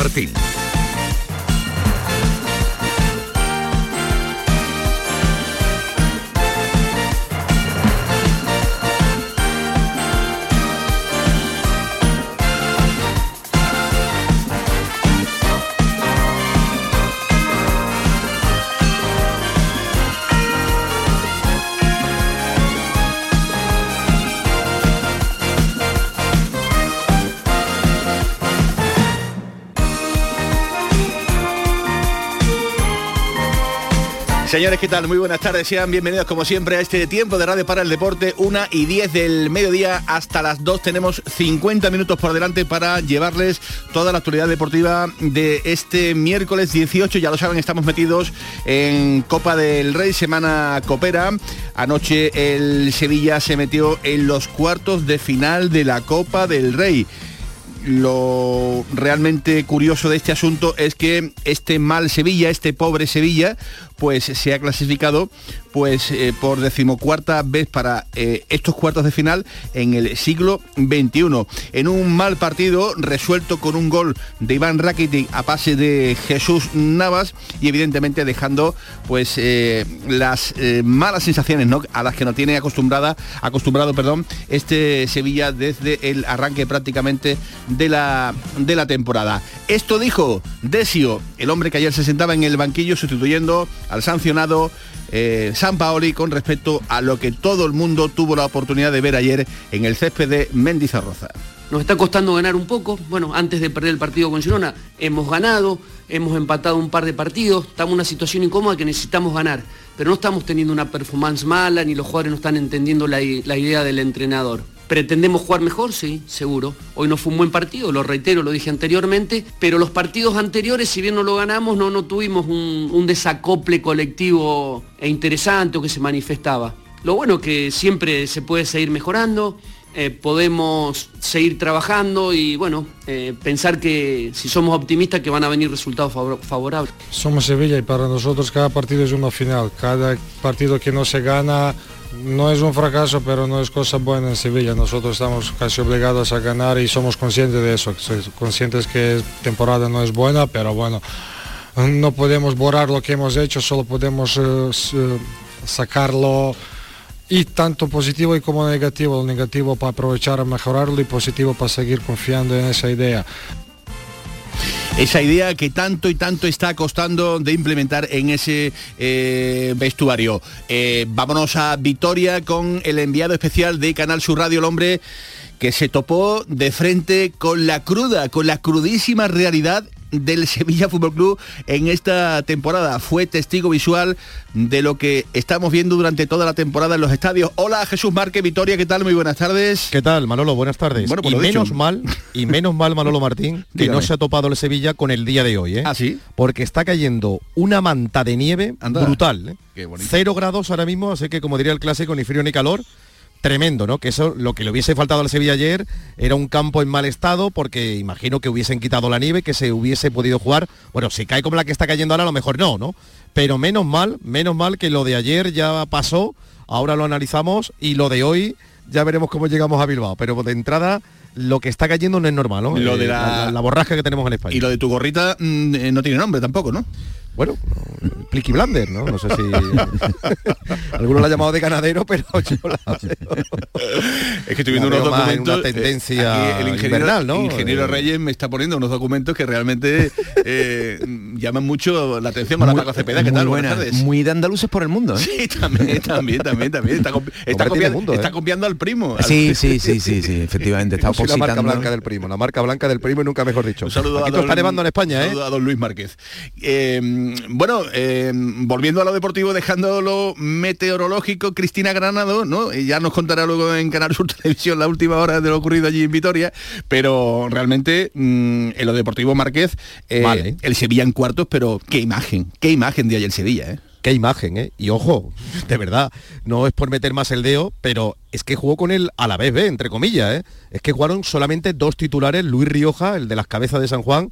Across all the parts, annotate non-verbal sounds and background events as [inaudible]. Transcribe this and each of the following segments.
Martín. Señores, ¿qué tal? Muy buenas tardes. Sean bienvenidos como siempre a este tiempo de radio para el deporte. Una y 10 del mediodía hasta las 2. Tenemos 50 minutos por delante para llevarles toda la actualidad deportiva de este miércoles 18. Ya lo saben, estamos metidos en Copa del Rey, semana copera. Anoche el Sevilla se metió en los cuartos de final de la Copa del Rey lo realmente curioso de este asunto es que este mal Sevilla, este pobre Sevilla, pues se ha clasificado pues eh, por decimocuarta vez para eh, estos cuartos de final en el siglo XXI. En un mal partido resuelto con un gol de Iván Rakitic a pase de Jesús Navas y evidentemente dejando pues eh, las malas sensaciones ¿no? a las que no tiene acostumbrada, acostumbrado perdón, este Sevilla desde el arranque prácticamente de la, de la temporada. Esto dijo Desio, el hombre que ayer se sentaba en el banquillo sustituyendo al sancionado eh, San Paoli con respecto a lo que todo el mundo tuvo la oportunidad de ver ayer en el césped de Mendizarroza. Nos está costando ganar un poco. Bueno, antes de perder el partido con Girona, hemos ganado, hemos empatado un par de partidos, estamos en una situación incómoda que necesitamos ganar, pero no estamos teniendo una performance mala, ni los jugadores no están entendiendo la idea del entrenador. ¿Pretendemos jugar mejor? Sí, seguro. Hoy no fue un buen partido, lo reitero, lo dije anteriormente, pero los partidos anteriores, si bien no lo ganamos, no, no tuvimos un, desacople colectivo e interesante o que se manifestaba. Lo bueno es que siempre se puede seguir mejorando, eh, podemos seguir trabajando y bueno, eh, pensar que si somos optimistas que van a venir resultados favorables. Somos Sevilla y para nosotros cada partido es una final, cada partido que no se gana no es un fracaso, pero no es cosa buena en Sevilla. Nosotros estamos casi obligados a ganar y somos conscientes de eso. conscientes que temporada no es buena, pero bueno, no podemos borrar lo que hemos hecho, solo podemos eh, eh, sacarlo y tanto positivo como negativo. Lo negativo para aprovechar mejorarlo y positivo para seguir confiando en esa idea esa idea que tanto y tanto está costando de implementar en ese eh, vestuario. Eh, vámonos a Vitoria con el enviado especial de Canal Sur Radio, el hombre que se topó de frente con la cruda, con la crudísima realidad del [laughs] Sevilla Fútbol Club en esta temporada. Fue testigo visual de lo que estamos viendo durante toda la temporada en los estadios. Hola Jesús Márquez, Vitoria, ¿qué tal? Muy buenas tardes. ¿Qué tal, Manolo? Buenas tardes. Bueno, pues y menos mal, y menos mal, Manolo Martín, [laughs] que no se ha topado el Sevilla con el día de hoy, ¿eh? ¿Ah, sí? Porque está cayendo una manta de nieve brutal. ¿eh? Cero grados ahora mismo, así que como diría el clásico, ni frío ni calor tremendo, ¿no? Que eso, lo que le hubiese faltado al Sevilla ayer era un campo en mal estado, porque imagino que hubiesen quitado la nieve, que se hubiese podido jugar. Bueno, si cae como la que está cayendo ahora, a lo mejor no, ¿no? Pero menos mal, menos mal que lo de ayer ya pasó, ahora lo analizamos y lo de hoy ya veremos cómo llegamos a Bilbao. Pero de entrada, lo que está cayendo no es normal, ¿no? Lo de eh, la... borrasca que tenemos en España. Y lo de tu gorrita mm, eh, no tiene nombre tampoco, ¿no? bueno, Plicky Blander, ¿no? No sé si [laughs] algunos la han llamado de ganadero, pero yo la Es que estoy viendo unos documentos. Una tendencia el ingeniero, ¿no? ingeniero Reyes me está poniendo unos documentos que realmente eh, llaman mucho la atención para Paco Cepeda. ¿Qué tal? Buenas tardes. Muy de andaluces por el mundo. ¿eh? Sí, también, también, también, también. Está, está, copiando, está ¿eh? copiando, al primo. Sí, sí, sí, sí, sí, efectivamente. Está [laughs] la marca blanca del primo, la marca blanca del primo y nunca mejor dicho. Un saludo a don, está nevando en España, ¿eh? a don Luis Márquez. bueno, volviendo a lo deportivo, dejándolo lo meteorológico, Cristina Granado, ¿no? Y ya nos contará luego en Canal Sur [laughs] Televisión la última hora de lo ocurrido allí en Vitoria, pero realmente mm, en lo deportivo Márquez, eh, vale. el Sevilla en cuartos, pero qué imagen, qué imagen de ayer el Sevilla, ¿eh? Qué imagen, ¿eh? Y ojo, de verdad, no es por meter más el dedo, pero es que jugó con él a la vez, ¿ve? Entre comillas, ¿eh? Es que jugaron solamente dos titulares, Luis Rioja, el de las cabezas de San Juan,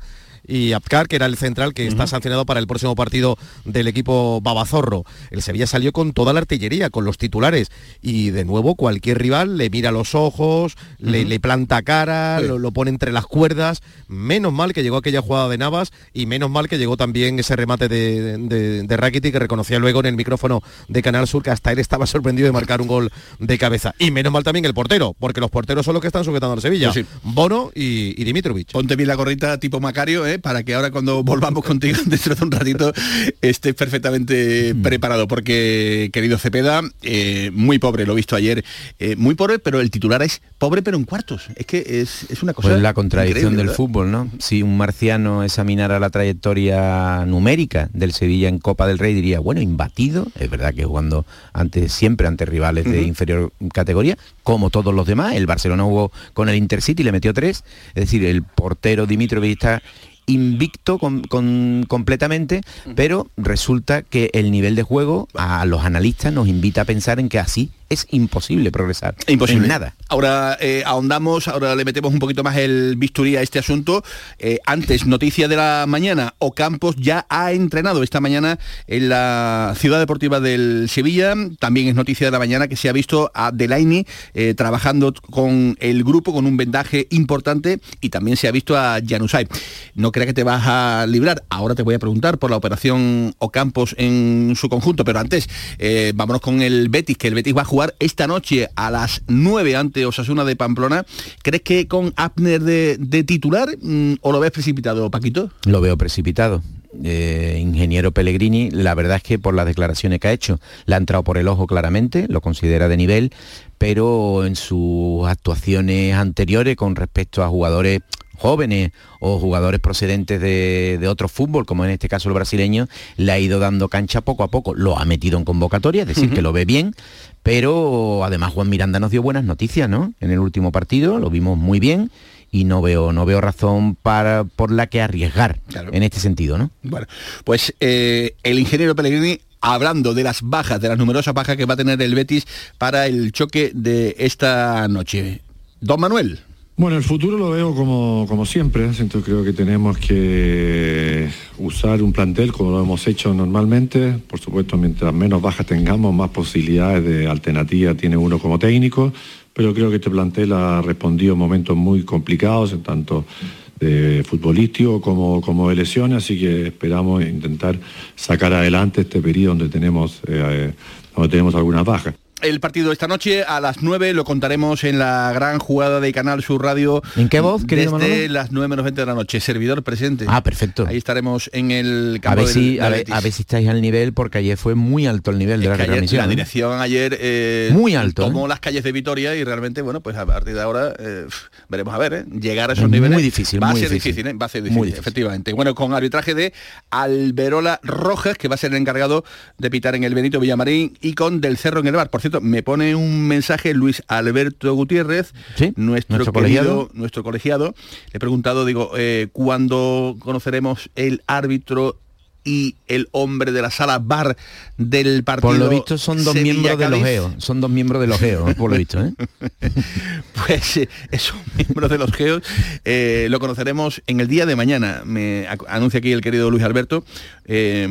y Apcar, que era el central que está sancionado para el próximo partido del equipo Babazorro. El Sevilla salió con toda la artillería, con los titulares, y de nuevo cualquier rival le mira los ojos, le, planta cara, lo, pone entre las cuerdas. Menos mal que llegó aquella jugada de Navas y menos mal que llegó también ese remate de, de, Rakiti que reconocía luego en el micrófono de Canal Sur que hasta él estaba [laughs] sorprendido de marcar un gol de cabeza. Y menos mal también el portero, porque los porteros son los que están sujetando al Sevilla. Bono y, y Dimitrovich. Ponte bien la gorrita tipo Macario, ¿eh? Para que ahora cuando volvamos contigo [laughs] dentro de un ratito estés perfectamente mm. preparado, porque querido Cepeda, eh, muy pobre, lo he visto ayer, eh, muy pobre, pero el titular es pobre pero en cuartos. Es que es, una cosa... Pues la contradicción del fútbol, ¿no? Si un marciano examinara la trayectoria numérica del Sevilla en Copa del Rey diría, bueno, imbatido, es verdad que jugando antes, siempre ante rivales de inferior categoría, como todos los demás, el Barcelona jugó con el Intercity, le metió tres, es decir, el portero Dimitrovic está invicto completamente, pero resulta que el nivel de juego a los analistas nos invita a pensar en que así es imposible progresar. Imposible. nada. Ahora eh, ahondamos, ahora le metemos un poquito más el bisturí a este asunto. Eh, antes, noticia de la mañana, Ocampos ya ha entrenado esta mañana en la Ciudad Deportiva del Sevilla. También es noticia de la mañana que se ha visto a Delaini eh, trabajando con el grupo, con un vendaje importante y también se ha visto a Janusay. No crea que te vas a librar. Ahora te voy a preguntar por la operación Ocampos en su conjunto, pero antes vámonos con el Betis, que el Betis va a jugar esta noche a las 9 ante Osasuna de Pamplona. ¿Crees que con Abner de, titular mm, o lo ves precipitado, Paquito? Lo veo precipitado. Eh, ingeniero Pellegrini, la verdad es que por las declaraciones que ha hecho, le ha entrado por el ojo claramente, lo considera de nivel, pero en sus actuaciones anteriores con respecto a jugadores jóvenes o jugadores procedentes de, otro fútbol, como en este caso el brasileño, le ha ido dando cancha poco a poco. Lo ha metido en convocatoria, es decir, que lo ve bien, pero además Juan Miranda nos dio buenas noticias, ¿no? En el último partido, lo vimos muy bien y no veo no veo razón para por la que arriesgar en este sentido no bueno pues eh, el ingeniero Pellegrini hablando de las bajas de las numerosas bajas que va a tener el Betis para el choque de esta noche. Don Manuel bueno, el futuro lo veo como, como siempre. Siento creo que tenemos que usar un plantel como lo hemos hecho normalmente. Por supuesto, mientras menos bajas tengamos, más posibilidades de alternativa tiene uno como técnico. Pero creo que este plantel ha respondido en momentos muy complicados, en tanto de futbolístico como, como de lesiones, así que esperamos intentar sacar adelante este periodo donde tenemos, eh, donde tenemos algunas bajas el partido esta noche a las 9 lo contaremos en la gran jugada de Canal Sur Radio. ¿En qué voz, Desde las 9 menos 20 de la noche. Servidor presente. Ah, perfecto. Ahí estaremos en el campo a ver, si, a, ver, si estáis al nivel, porque ayer fue muy alto el nivel de la transmisión. La ¿eh? dirección ayer eh, muy alto. Tomó ¿eh? las calles de Vitoria y realmente, bueno, pues a partir de ahora veremos a ver, llegar a esos niveles. Muy difícil, va a ser difícil, va a ser difícil, efectivamente. Bueno, con arbitraje de Alberola Rojas, que va a ser el encargado de pitar en el Benito Villamarín, y con Del Cerro en el bar. Por cierto, me pone un mensaje Luis Alberto Gutiérrez, nuestro, colegiado, nuestro colegiado. Le he preguntado, digo, eh, ¿cuándo conoceremos el árbitro y el hombre de la sala bar del partido. Por lo visto son dos miembros de los GEO, son dos miembros de los GEO, por lo visto. ¿eh? [laughs] pues eh, esos miembros de los GEO eh, lo conoceremos en el día de mañana, me anuncia aquí el querido Luis Alberto,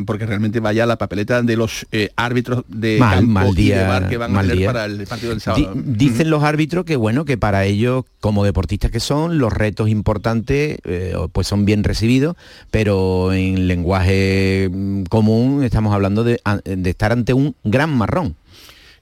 porque realmente vaya la papeleta de los árbitros de campo día, de bar que van a tener para el partido del sábado. dicen los árbitros que bueno, que para ellos, como deportistas que son, los retos importantes pues son bien recibidos, pero en lenguaje Mm, común estamos hablando de, de estar ante un gran marrón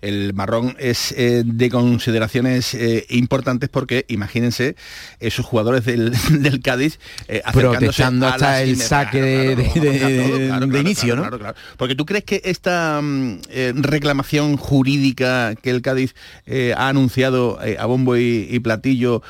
el marrón es eh, de consideraciones eh, importantes porque imagínense esos jugadores del, [laughs] Cádiz eh, protestando hasta el saque de, inicio, ¿no? Porque tú crees que esta mm, reclamación jurídica que el Cádiz ha anunciado a bombo y, platillo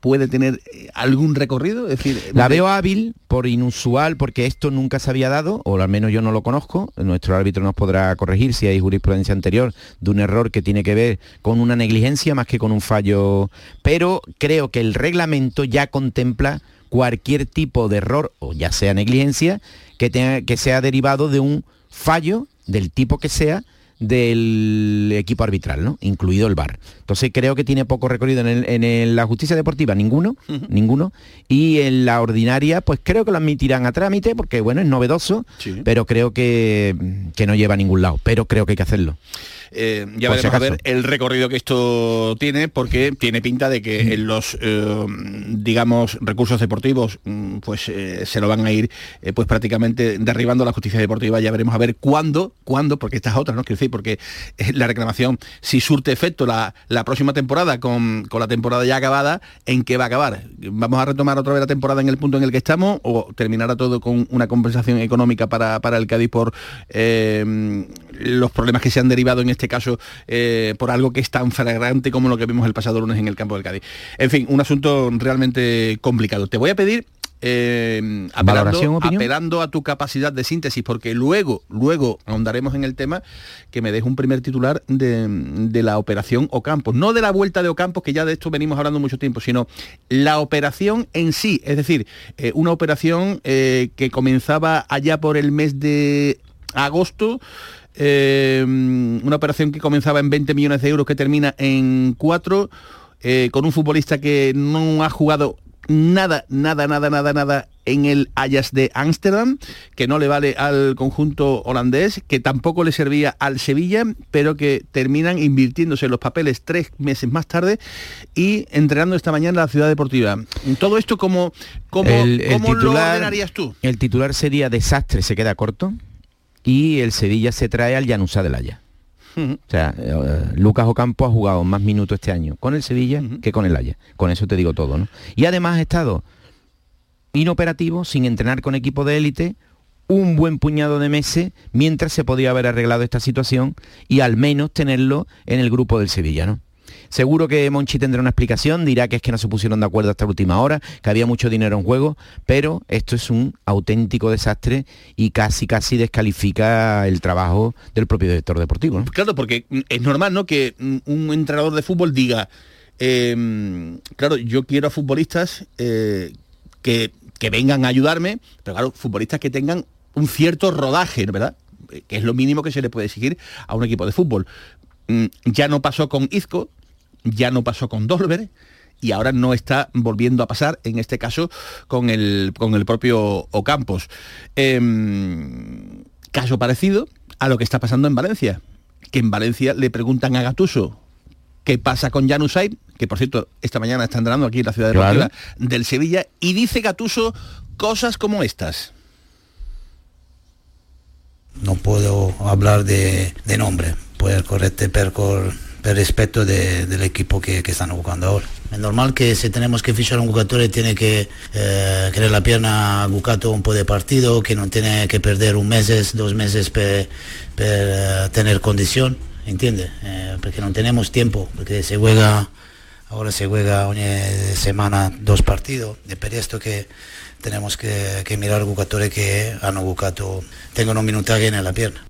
puede tener algún recorrido, es decir, la veo hábil por inusual porque esto nunca se había dado o al menos yo no lo conozco. Nuestro árbitro nos podrá corregir si hay jurisprudencia anterior de un error que tiene que ver con una negligencia más que con un fallo, pero creo que el reglamento ya contempla cualquier tipo de error, o ya sea negligencia, que, tenga, que sea derivado de un fallo del tipo que sea del equipo arbitral, ¿no? incluido el VAR. Entonces creo que tiene poco recorrido en, la justicia deportiva, ninguno, ninguno. Y en la ordinaria, pues creo que lo admitirán a trámite, porque bueno, es novedoso, pero creo que, que no lleva a ningún lado. Pero creo que hay que hacerlo. Eh, ya veremos a ver el recorrido que esto tiene, porque tiene pinta de que en los, eh, digamos, recursos deportivos, mm, pues eh, se lo van a ir pues prácticamente derribando la justicia deportiva. Ya veremos a ver cuándo, cuándo, porque estas otras, ¿no? Quiero decir, porque la reclamación, si surte efecto la, la próxima temporada con, con, la temporada ya acabada, ¿en qué va a acabar? ¿Vamos a retomar otra vez la temporada en el punto en el que estamos o terminará todo con una compensación económica para, para el Cádiz por los problemas que se han derivado en este caso eh, por algo que es tan flagrante como lo que vimos el pasado lunes en el campo del Cádiz. En fin, un asunto realmente complicado. Te voy a pedir eh, apelando, a tu capacidad de síntesis, porque luego, luego ahondaremos en el tema que me deje un primer titular de, la operación Ocampos, no de la vuelta de Ocampos, que ya de esto venimos hablando mucho tiempo, sino la operación en sí, es decir, eh, una operación que comenzaba allá por el mes de agosto, eh, una operación que comenzaba en 20 millones de euros que termina en 4, eh, con un futbolista que no ha jugado nada, nada, nada, nada, nada en el Ajax de Ámsterdam, que no le vale al conjunto holandés, que tampoco le servía al Sevilla, pero que terminan invirtiéndose en los papeles tres meses más tarde y entrenando esta mañana en la ciudad deportiva. Todo esto como, como, lo ordenarías tú? El titular sería desastre, se queda corto y el Sevilla se trae al Llanusa del Haya. O sea, eh, Lucas Ocampo ha jugado más minutos este año con el Sevilla que con el Haya. Con eso te digo todo, ¿no? Y además ha estado inoperativo, sin entrenar con equipo de élite, un buen puñado de meses mientras se podía haber arreglado esta situación y al menos tenerlo en el grupo del Sevilla, ¿no? Seguro que Monchi tendrá una explicación, dirá que es que no se pusieron de acuerdo hasta la última hora, que había mucho dinero en juego, pero esto es un auténtico desastre y casi casi descalifica el trabajo del propio director deportivo. Claro, porque es normal, ¿no? Que un entrenador de fútbol diga, em, claro, yo quiero a futbolistas eh, que, que vengan a ayudarme, pero claro, futbolistas que tengan un cierto rodaje, ¿verdad? que es lo mínimo que se le puede exigir a un equipo de fútbol. Mm, ya no pasó con Izco, ya no pasó con Dolber y ahora no está volviendo a pasar, en este caso, con el, con el propio Ocampos. Em, caso parecido a lo que está pasando en Valencia, que en Valencia le preguntan a Gatuso qué pasa con Janusay, que por cierto esta mañana está entrando aquí en la ciudad de del Sevilla, y dice Gatuso cosas como estas. No puedo hablar de, de nombre, puede correrte percor per rispetto de, del equipo que, que, stanno giocando ahora. È normale che se tenemos que fichar un giocatore tiene que eh, la pierna bucato un po' de partido, que no tiene que perder un mes, dos meses per uh, tener condición, ¿entiende? Eh, porque no tenemos tiempo, porque se juega, ahora se juega ogni semana dos partidos, y per esto que tenemos que, que mirar jugadores que han jugado, tengan un minutaje en la pierna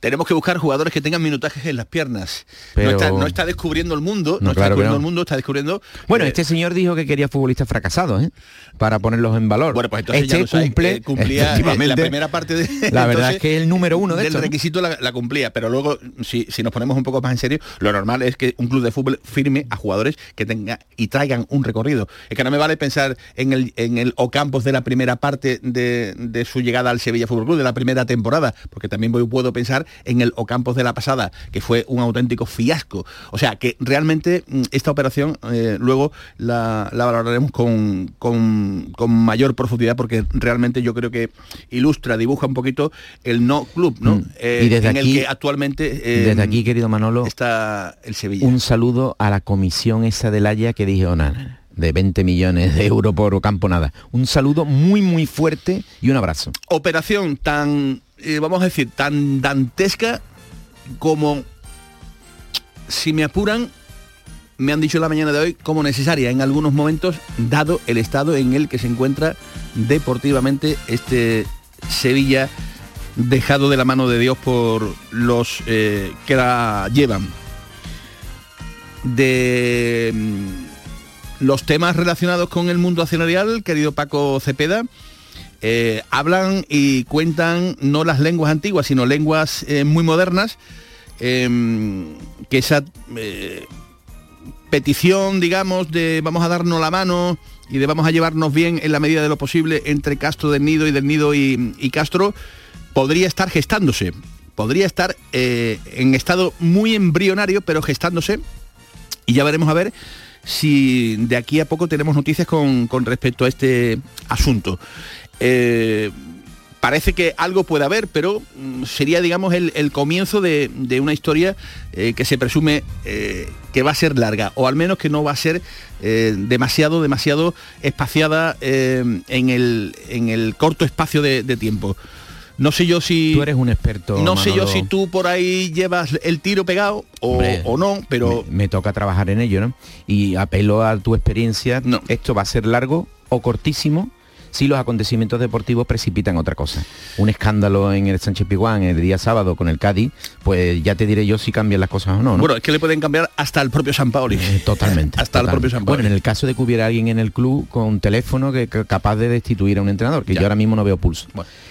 tenemos que buscar jugadores que tengan minutajes en las piernas. No, está, descubriendo el mundo, no, está descubriendo el mundo, está descubriendo... Bueno, eh, este señor dijo que quería futbolistas fracasados, ¿eh? para ponerlos en valor. Bueno, pues entonces este ya cumple, eh, cumplía la primera parte de... [laughs] La verdad es que el número uno de del requisito la, cumplía, pero luego, si, nos ponemos un poco más en serio, lo normal es que un club de fútbol firme a jugadores que tengan y traigan un recorrido. Es que no me vale pensar en el, en el Ocampos de la primera parte de, su llegada al Sevilla Fútbol Club, de la primera temporada, porque también puedo pensar en el Ocampos de la pasada, que fue un auténtico fiasco. O sea, que realmente mm, esta operación eh, luego la, valoraremos con, con, mayor profundidad, porque realmente yo creo que ilustra, dibuja un poquito el no club, ¿no? Mm. Eh, y desde en aquí, el que actualmente desde aquí, querido Manolo, está el Sevilla. Un saludo a la comisión esa del Haya que dijo, nada de 20 millones de euros por campo nada. Un saludo muy muy fuerte y un abrazo. Operación tan eh, vamos a decir, tan dantesca como, si me apuran, me han dicho la mañana de hoy, como necesaria en algunos momentos, dado el estado en el que se encuentra deportivamente este Sevilla dejado de la mano de Dios por los eh, que la llevan. De mm, los temas relacionados con el mundo accionarial, querido Paco Cepeda, eh, hablan y cuentan no las lenguas antiguas, sino lenguas eh, muy modernas em, que esa eh, petición, digamos, de vamos a darnos la mano y de vamos a llevarnos bien en la medida de lo posible entre Castro del Nido y del Nido y, Castro, podría estar gestándose. Podría estar en estado muy embrionario, pero gestándose. Y ya veremos a ver si de aquí a poco tenemos noticias con, respecto a este asunto. Eh, parece que algo puede haber, pero mm, sería, digamos, el, comienzo de, una historia eh, que se presume eh, que va a ser larga, o al menos que no va a ser demasiado, demasiado espaciada en el, en, el, corto espacio de, tiempo. No sé yo si... Tú eres un experto. No sé yo si tú por ahí llevas el tiro pegado o, no, pero... Me, toca trabajar en ello, ¿no? Y apelo a tu experiencia. No. Esto va a ser largo o cortísimo si los acontecimientos deportivos precipitan otra cosa. Un escándalo en el Sánchez Piguán el día sábado con el Cádiz, pues ya te diré yo si cambian las cosas o no. Bueno, es que le pueden cambiar hasta el propio San Paoli. Eh, totalmente. [laughs] hasta el propio San Paoli. Bueno, en el caso de que hubiera alguien en el club con un teléfono que, capaz de destituir a un entrenador, que yo ahora mismo no veo pulso.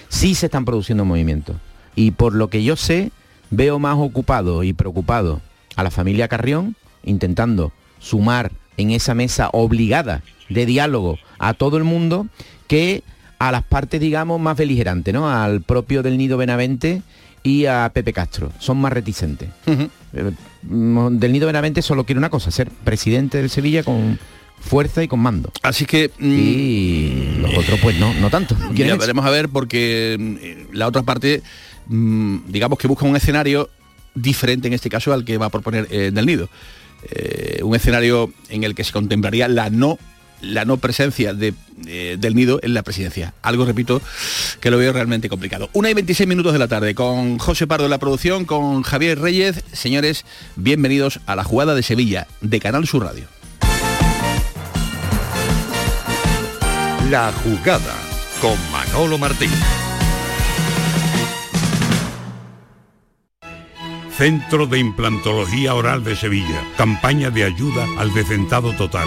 Sí se están produciendo movimientos. Y por lo que yo sé, veo más ocupado y preocupado a la familia Carrión intentando sumar en esa mesa obligada de diálogo a todo el mundo que a las partes, digamos, más beligerantes, ¿no? Al propio del Nido Benavente y a Pepe Castro. Son más reticentes. Eh, mm, del Nido Benavente solo quiere una cosa, ser presidente del Sevilla con fuerza y con mando. Así que... Mm, y los otros pues no, no tanto. [laughs] Ya veremos a ver porque mm, la otra parte, digamos que busca un escenario diferente en este caso al que va a proponer eh, del Nido. Eh, un escenario en el que se contemplaría la no la no presencia de, eh, del nido en la presidencia. Algo, repito, que lo veo realmente complicado. Una y 26 minutos de la tarde, con José Pardo en la producción, con Javier Reyes. Señores, bienvenidos a la jugada de Sevilla, de Canal Sur Radio. La jugada, con Manolo Martín. Centro de Implantología Oral de Sevilla. Campaña de ayuda al decentado total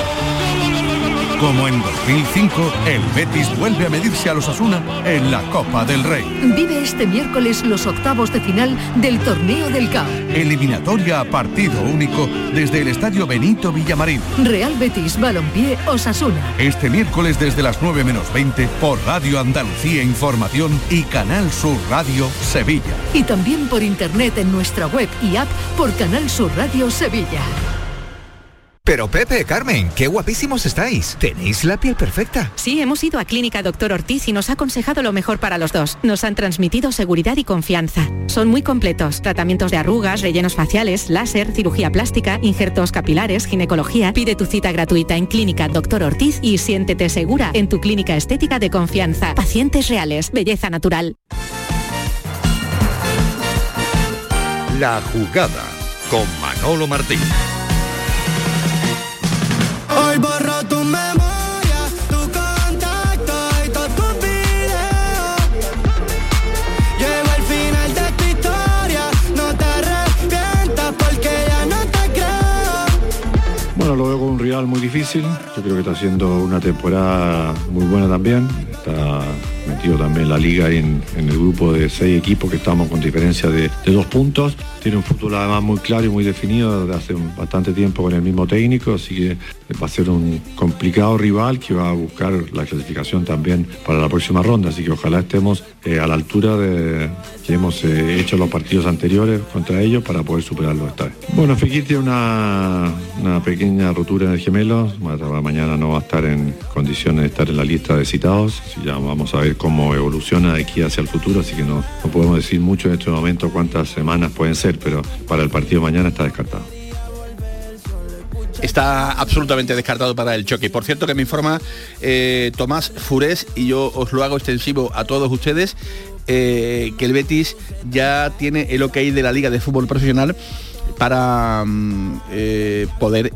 como en 2005, el Betis vuelve a medirse a los Asuna en la Copa del Rey. Vive este miércoles los octavos de final del Torneo del CAO. Eliminatoria a partido único desde el Estadio Benito Villamarín. Real Betis Balompié Osasuna. Este miércoles desde las 9 menos 20 por Radio Andalucía Información y Canal Sur Radio Sevilla. Y también por internet en nuestra web y app por Canal Sur Radio Sevilla. Pero Pepe, Carmen, qué guapísimos estáis. Tenéis la piel perfecta. Sí, hemos ido a Clínica Doctor Ortiz y nos ha aconsejado lo mejor para los dos. Nos han transmitido seguridad y confianza. Son muy completos. Tratamientos de arrugas, rellenos faciales, láser, cirugía plástica, injertos capilares, ginecología. Pide tu cita gratuita en Clínica Doctor Ortiz y siéntete segura en tu clínica estética de confianza. Pacientes reales, belleza natural. La jugada con Manolo Martín. Lo veo con un rival muy difícil. Yo creo que está haciendo una temporada muy buena también. Está también la liga en, el grupo de seis equipos que estamos con diferencia de, dos puntos. Tiene un futuro además muy claro y muy definido desde hace bastante tiempo con el mismo técnico, así que va a ser un complicado rival que va a buscar la clasificación también para la próxima ronda, así que ojalá estemos eh, a la altura de que hemos eh, hecho los partidos anteriores contra ellos para poder superarlo esta vez. Bueno, Fekir tiene una, una pequeña rotura en el gemelo, mañana no va a estar en condiciones de estar en la lista de citados, así ya vamos a ver cómo evoluciona de aquí hacia el futuro, así que no, no podemos decir mucho en este momento cuántas semanas pueden ser, pero para el partido mañana está descartado está absolutamente descartado para el choque. Por cierto que me informa eh, Tomás Furés y yo os lo hago extensivo a todos ustedes, eh, que el Betis ya tiene el ok de la Liga de Fútbol Profesional para mm, eh, poder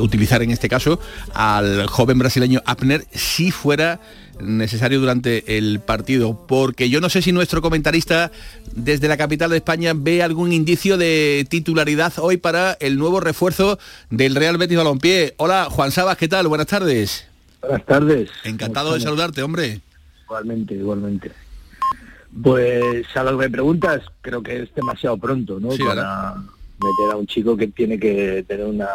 utilizar en este caso al joven brasileño Abner si fuera necesario durante el partido, porque yo no sé si nuestro comentarista desde la capital de España ve algún indicio de titularidad hoy para el nuevo refuerzo del Real Betis Balompié. Hola, Juan Sabas, ¿qué tal? Buenas tardes. Buenas tardes. Encantado de saludarte, hombre. Igualmente, igualmente. Pues a lo que me preguntas, creo que es demasiado pronto, ¿no? para meter a un chico que tiene que tener una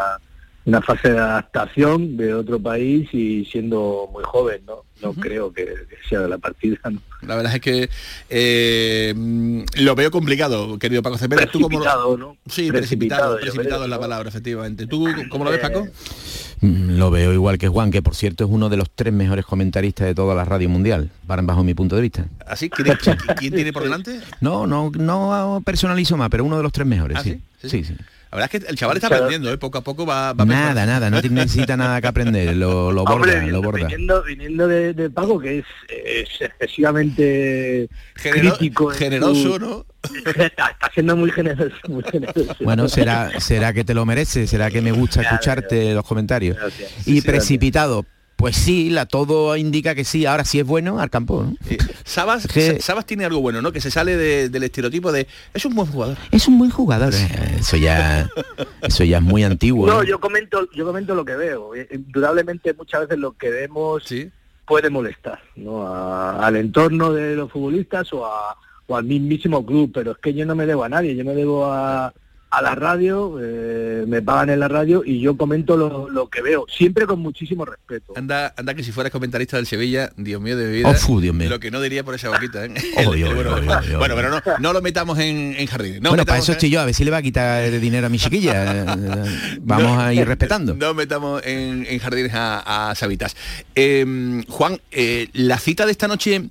una fase de adaptación de otro país y siendo muy joven, ¿no? No creo que, sea de la partida, ¿no? La verdad es que eh, lo veo complicado, querido Paco Cepeda. Precipitado, ¿no? Sí, precipitado, precipitado, es la palabra, efectivamente. ¿Tú cómo lo ves, Paco? Mm, lo veo igual que Juan, que por cierto es uno de los tres mejores comentaristas de toda la radio mundial, bajo mi punto de vista. ¿Así? ¿Quién, ¿quién tiene por [laughs] delante? No, no, no personalizo más, pero uno de los tres mejores, ¿Ah, sí. sí, sí. La verdad es que el chaval está aprendiendo, ¿eh? poco a poco va, va Nada, nada, no necesita nada que aprender, lo, lo [laughs] borda, lo borda. Viniendo, viniendo de, de, Paco, que es, es excesivamente crítico generoso, ¿no? [laughs] Está, siendo muy generoso, muy generoso. Bueno, será, será que te lo mereces, será que me gusta escucharte los comentarios. y precipitado, pues sí, la todo indica que sí. Ahora sí es bueno al campo. ¿no? Sabas, Sabas tiene algo bueno, ¿no? Que se sale del estereotipo de es un buen jugador. Es un buen jugador. Eh, eso ya, [laughs] eso ya es muy antiguo. No, yo comento, yo comento lo que veo. Eh, indudablemente muchas veces lo que vemos puede molestar, ¿no? al entorno de los futbolistas o, o al mismísimo club, pero es que yo no me debo a nadie, yo me debo a a la radio, eh, me pagan en la radio y yo comento lo, que veo, siempre con muchísimo respeto. Anda, anda que si fueras comentarista del Sevilla, Dios mío de vida, oh, Dios mío. lo que no diría por esa boquita. ¿eh? [laughs] [laughs] bueno, pero no, no, lo metamos en, en jardín. bueno, para eso estoy yo, a ver si le va a quitar el dinero a mi chiquilla. [laughs] Vamos a ir respetando. No metamos en, jardines a, Sabitas. Em, Juan, eh, la cita de esta noche,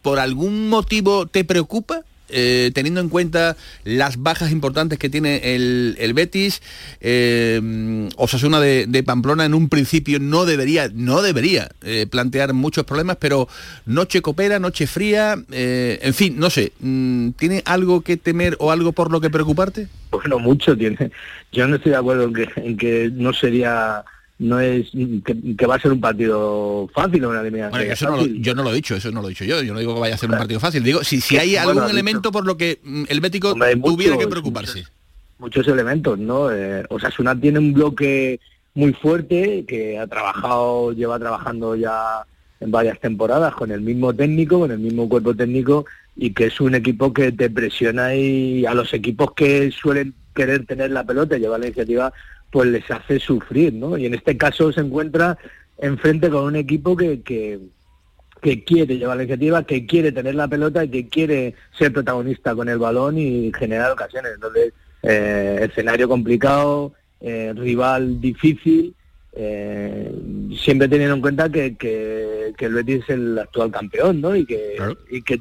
¿por algún motivo te preocupa? Eh, teniendo en cuenta las bajas importantes que tiene el, Betis, eh, Osasuna de, Pamplona en un principio no debería, no debería eh, plantear muchos problemas, pero noche copera, noche fría, en fin, no sé, mm, ¿tiene algo que temer o algo por lo que preocuparte? Bueno, mucho tiene. Yo no estoy de acuerdo en que no sería no es que, va a ser un partido fácil una yo no lo he dicho, eso no lo he dicho yo, yo no digo que vaya a ser un partido fácil, digo si, si hay algún elemento por lo que mm, el Bético tuviera que preocuparse. Muchos, elementos, ¿no? Eh, Osasuna tiene un bloque muy fuerte que ha trabajado, lleva trabajando ya en varias temporadas con el mismo técnico, con el mismo cuerpo técnico y que es un equipo que te presiona y a los equipos que suelen querer tener la pelota y llevar la iniciativa pues les hace sufrir, ¿no? Y en este caso se encuentra enfrente con un equipo que, que, quiere llevar la iniciativa, que quiere tener la pelota y que quiere ser protagonista con el balón y generar ocasiones. Entonces, eh, escenario complicado, eh, rival difícil, eh, siempre teniendo en cuenta que, que, el Betis es el actual campeón, ¿no? Y que, y que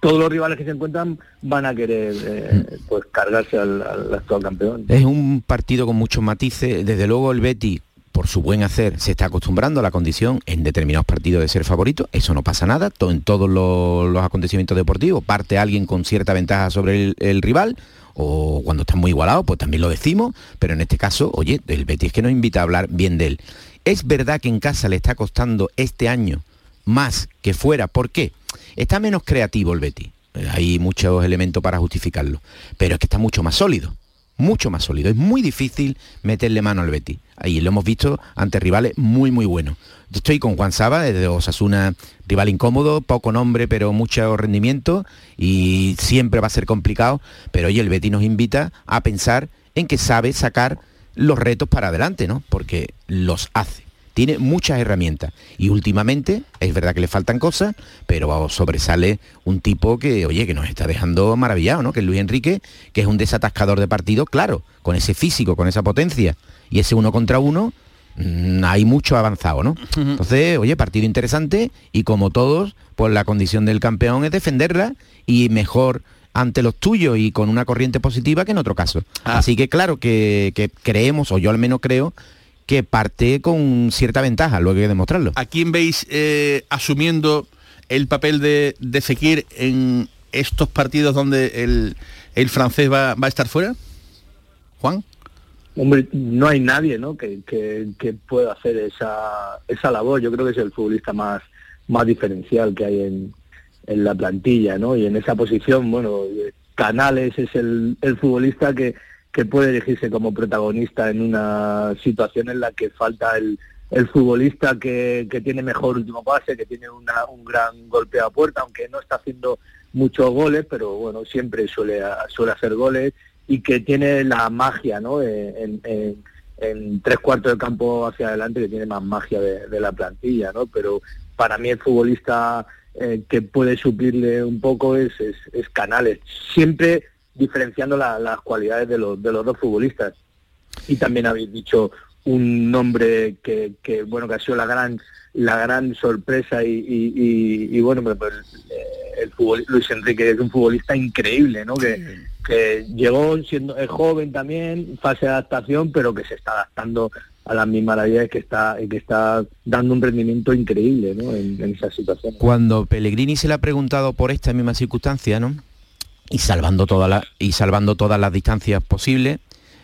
todos los rivales que se encuentran van a querer eh, pues cargarse al, actual campeón. Es un partido con muchos matices. Desde luego el Betty por su buen hacer, se está acostumbrando a la condición en determinados partidos de ser favorito. Eso no pasa nada. en todos los, acontecimientos deportivos parte alguien con cierta ventaja sobre el, rival o cuando está muy igualado, pues también lo decimos, pero en este caso, oye, el Betty es que nos invita a hablar bien de él. Es verdad que en casa le está costando este año más que fuera. ¿Por qué? Está menos creativo el Betty. Eh, hay muchos elementos para justificarlo. Pero es que está mucho más sólido. Mucho más sólido. Es muy difícil meterle mano al Betty. Ahí lo hemos visto ante rivales muy, muy buenos. Estoy con Juan Saba, desde Osasuna, rival incómodo, poco nombre, pero mucho rendimiento y siempre va a ser complicado. Pero hoy el Betty nos invita a pensar en que sabe sacar los retos para adelante, ¿no? Porque los hace tiene muchas herramientas y últimamente es verdad que le faltan cosas, pero sobresale un tipo que, oye, que nos está dejando maravillado, ¿no? Que es Luis Enrique, que es un desatascador de partido, claro, con ese físico, con esa potencia y ese uno contra uno, mm, hay mucho avanzado, ¿no? Entonces, oye, partido interesante y como todos, pues la condición del campeón es defenderla y mejor ante los tuyos y con una corriente positiva que en otro caso. Ah. Así que claro que, que creemos, o yo al menos creo, que parte con cierta ventaja, luego hay que demostrarlo. ¿A quién veis eh, asumiendo el papel de, de Fekir en estos partidos donde el, francés va, a estar fuera? Juan. hombre, no hay nadie ¿no? que, que, pueda hacer esa, esa labor. Yo creo que es el futbolista más, más diferencial que hay en, en la plantilla, ¿no? Y en esa posición, bueno, Canales es el, el futbolista que, que puede elegirse como protagonista en una situación en la que falta el, el futbolista que, que, tiene mejor último pase, que tiene una, un gran golpe a puerta, aunque no está haciendo muchos goles, pero bueno, siempre suele, suele hacer goles y que tiene la magia, ¿no? En, en, tres cuartos del campo hacia adelante, que tiene más magia de, la plantilla, ¿no? Pero para mí el futbolista eh, que puede suplirle un poco es, es, Canales, siempre diferenciando las cualidades de los, de los dos futbolistas. Y también habéis dicho un nombre que, que bueno que ha sido la gran la gran sorpresa y, y, bueno pues, pues eh, el fútbol, Luis Enrique es un futbolista increíble no que, que llegó siendo joven también fase de adaptación pero que se está adaptando a las mismas maravillas que está que está dando un rendimiento increíble ¿no? en, en esa situación cuando Pellegrini se le ha preguntado por esta misma circunstancia no y salvando todas las y salvando todas las distancias posibles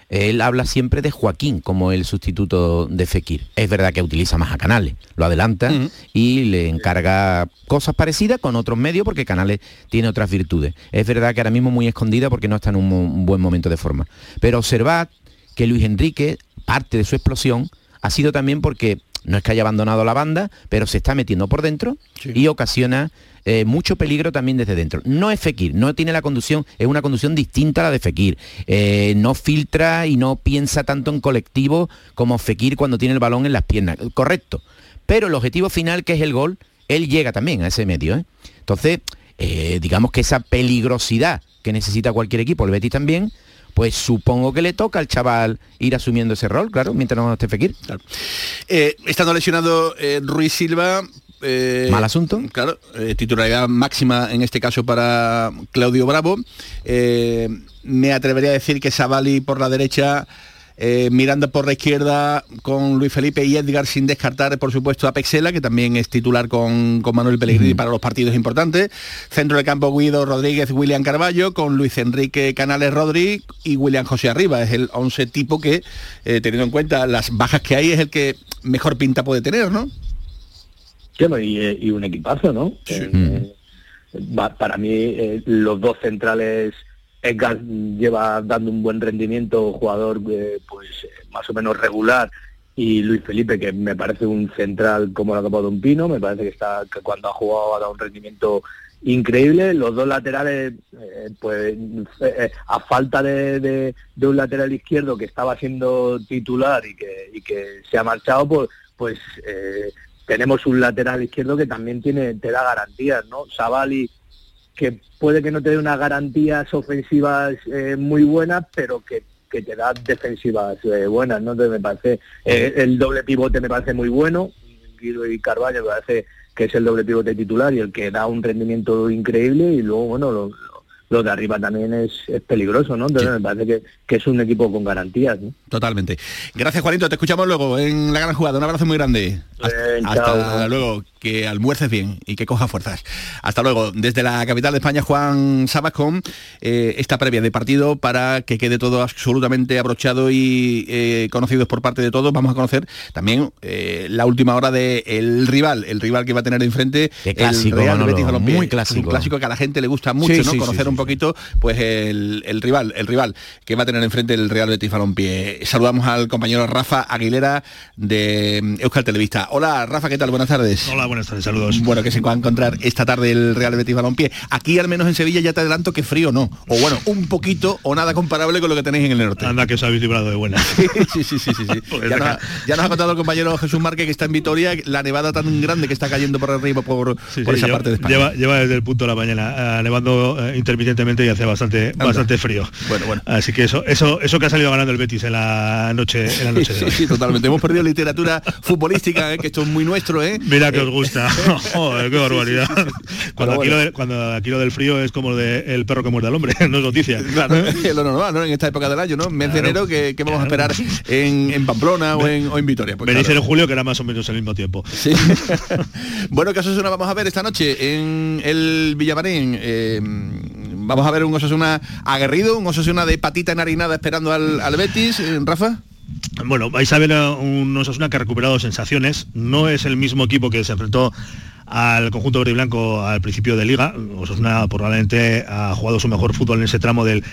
él habla siempre de Joaquín como el sustituto de Fekir. Es verdad que utiliza más a Canales, lo adelanta y le encarga cosas parecidas con otros medios porque Canales tiene otras virtudes. Es verdad que ahora mismo muy escondida porque no está en un, buen momento de forma. Pero observad que Luis Enrique, parte de su explosión, ha sido también porque no es que haya abandonado la banda, pero se está metiendo por dentro y ocasiona eh, mucho peligro también desde dentro. No es Fekir, no tiene la conducción, es una conducción distinta a la de Fekir. Eh, no filtra y no piensa tanto en colectivo como Fekir cuando tiene el balón en las piernas. Correcto. Pero el objetivo final, que es el gol, él llega también a ese medio. ¿eh? Entonces, digamos que esa peligrosidad que necesita cualquier equipo, el Betis también, pues supongo que le toca al chaval ir asumiendo ese rol, claro, mientras no esté Fekir. Eh, estando lesionado eh, Ruiz Silva, eh, Mal asunto. Claro, titularidad máxima en este caso para Claudio Bravo. me atrevería a decir que Savali por la derecha eh, mirando por la izquierda con Luis Felipe y Edgar sin descartar por supuesto a Pexela que también es titular con, Manuel Pellegrini para los partidos importantes centro de campo Guido Rodríguez William Carballo con Luis Enrique Canales Rodríguez y William José Arriba es el 11 tipo que eh, teniendo en cuenta las bajas que hay es el que mejor pinta puede tener ¿no? Eh, y, un equipazo ¿no? para mí los dos centrales Edgar lleva dando un buen rendimiento, jugador eh, pues más o menos regular, y Luis Felipe, que me parece un central como la Copa de un Pino, me parece que está que cuando ha jugado ha dado un rendimiento increíble. Los dos laterales, eh, pues eh, a falta de, un lateral izquierdo que estaba siendo titular y que, y se ha marchado, pues, pues tenemos un lateral izquierdo que también tiene te da garantías, ¿no? Savali que puede que no te dé unas garantías ofensivas eh, muy buenas, pero que, que, te da defensivas eh, buenas, ¿no? Entonces me parece, eh, el doble pivote me parece muy bueno, Guido y Carvalho me parece que es el doble pivote titular y el que da un rendimiento increíble y luego, bueno, lo, lo de arriba también es, peligroso, ¿no? Entonces me parece que, es un equipo con garantías. ¿no? Totalmente. Gracias, Juanito. Te escuchamos luego en la gran jugada. Un abrazo muy grande. hasta, luego. Que almuerces bien y que coja fuerzas. Hasta luego. Desde la capital de España, Juan Sabas con eh, esta previa de partido para que quede todo absolutamente abrochado y eh, conocidos por parte de todos. Vamos a conocer también eh, la última hora del el rival, el rival que va a tener enfrente clásico, el Real Betis Muy clásico. un clásico que a la gente le gusta mucho, ¿no? conocer un un poquito pues el, rival, el rival que va a tener enfrente el Real Betis Balompié. Saludamos al compañero Rafa Aguilera de Euskal Televista. Hola Rafa, ¿qué tal? Buenas tardes. Hola, buenas tardes, saludos. Bueno, que se va a encontrar esta tarde el Real Betis Balompié. Aquí al menos en Sevilla ya te adelanto que frío no. O bueno, un poquito o nada comparable con lo que tenéis en el norte. Anda que os habéis librado de buena. [laughs] sí, sí, sí, sí. [laughs] ya, nos, ha contado el compañero Jesús Márquez que está en Vitoria, la nevada tan grande que está cayendo por arriba por, por esa parte de España. Lleva, desde el punto de la mañana eh, nevando eh, intermitentemente y hace bastante bastante, frío. Bueno, bueno. Así que eso, eso, eso que ha salido ganando el Betis en la noche, en la noche sí, sí, totalmente. Hemos perdido literatura futbolística, ¿eh? que esto es muy nuestro, ¿eh? Mira que os gusta. [laughs] [laughs] Joder, qué barbaridad. Cuando, aquí lo, cuando aquí lo del frío es como de el perro que muerde al hombre, [laughs] no es noticia. Claro, es lo normal, ¿no? En esta época del año, ¿no? Mes de enero que, vamos a esperar en, Pamplona o en, o en Vitoria. Pues Venís en julio que era más o menos el mismo tiempo. Sí. bueno, ¿qué nos vamos a ver esta noche en el Villamarín? Eh, vamos a ver un Osasuna aguerrido, un Osasuna de patita enharinada esperando al, al Betis, eh, Rafa. Bueno, vais a ver un Osasuna que ha recuperado sensaciones. No es el mismo equipo que se enfrentó al conjunto verde y blanco al principio de liga. Osasuna probablemente ha jugado su mejor fútbol en ese tramo del,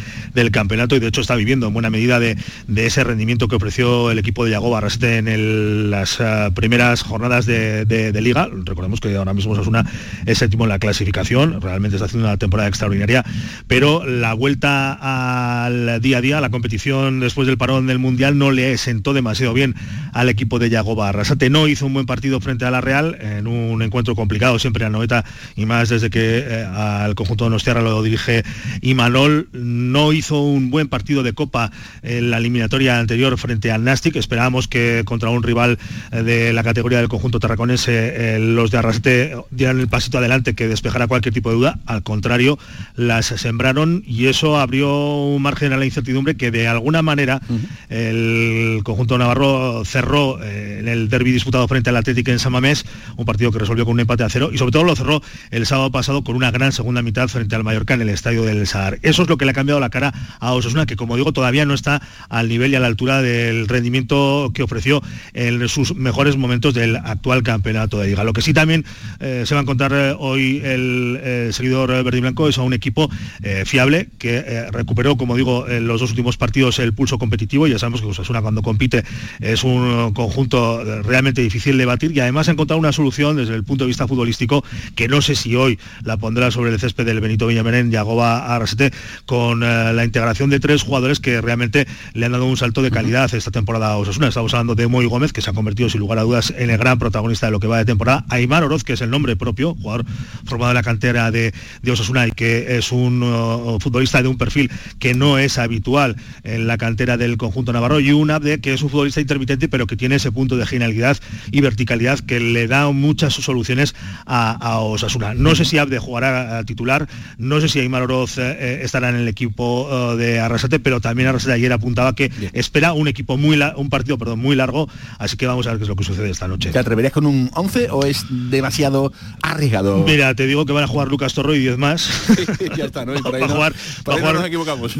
campeonato y de hecho está viviendo en buena medida de, ese rendimiento que ofreció el equipo de Yagoba Arrasete en las eh, primeras jornadas de, liga. Recordemos que ahora mismo Osasuna es séptimo en la clasificación, realmente está haciendo una temporada extraordinaria, pero la vuelta al día a día, la competición después del parón del Mundial no le sentó demasiado bien al equipo de Yagoba Arrasate. No hizo un buen partido frente a la Real en un encuentro con complicado siempre a Noeta y más desde que eh, al conjunto de Nostiarra lo dirige Imanol. No hizo un buen partido de Copa en la eliminatoria anterior frente al Nastic. Esperábamos que contra un rival eh, de la categoría del conjunto tarraconense eh, los de Arrasete dieran el pasito adelante que despejara cualquier tipo de duda. Al contrario, las sembraron y eso abrió un margen a la incertidumbre que de alguna manera el conjunto navarro cerró en el derby disputado frente al Atlético en San Mamés, un partido que resolvió con un empate a cero y sobre todo lo cerró el sábado pasado con una gran segunda mitad frente al Mallorca en el estadio del Sahar. Eso es lo que le ha cambiado la cara a Osasuna, que como digo todavía no está al nivel y a la altura del rendimiento que ofreció en sus mejores momentos del actual campeonato de liga. Lo que sí también eh, se va a encontrar eh, hoy el, eh, seguidor verde y blanco es a un equipo fiable que recuperó, como digo, en los dos últimos partidos el pulso competitivo. Ya sabemos que Osasuna cuando compite es un conjunto realmente difícil de batir y además ha encontrado una solución desde el punto de vista futbolístico que no sé si hoy la pondrá sobre el césped del Benito Villamenén, Yagoba Arrasete, con eh, la integración de tres jugadores que realmente le han dado un salto de calidad esta temporada a Osasuna. Estamos hablando de Moy Gómez, que se ha convertido sin lugar a dudas en el gran protagonista de lo que va de temporada. Aymar Oroz, que es el nombre propio, jugador formado en la cantera de, Osasuna y que es un uh, futbolista de un perfil que no es habitual en la cantera del conjunto navarro y un Abde que es un futbolista intermitente pero que tiene ese punto de genialidad y verticalidad que le da muchas soluciones a, Osasuna. No sé si Abde jugará a titular, no sé si Aymar Oroz eh, estará en el equipo eh, de Arrasate, pero también Arrasate ayer apuntaba que espera un equipo muy un partido perdón, muy largo, así que vamos a ver qué es lo que sucede esta noche. ¿Te atreverías con un 11 o es demasiado arriesgado? Mira, te digo que van a jugar Lucas Torro y 10 más. [laughs] ya está, ¿no? [laughs] va, a jugar, va,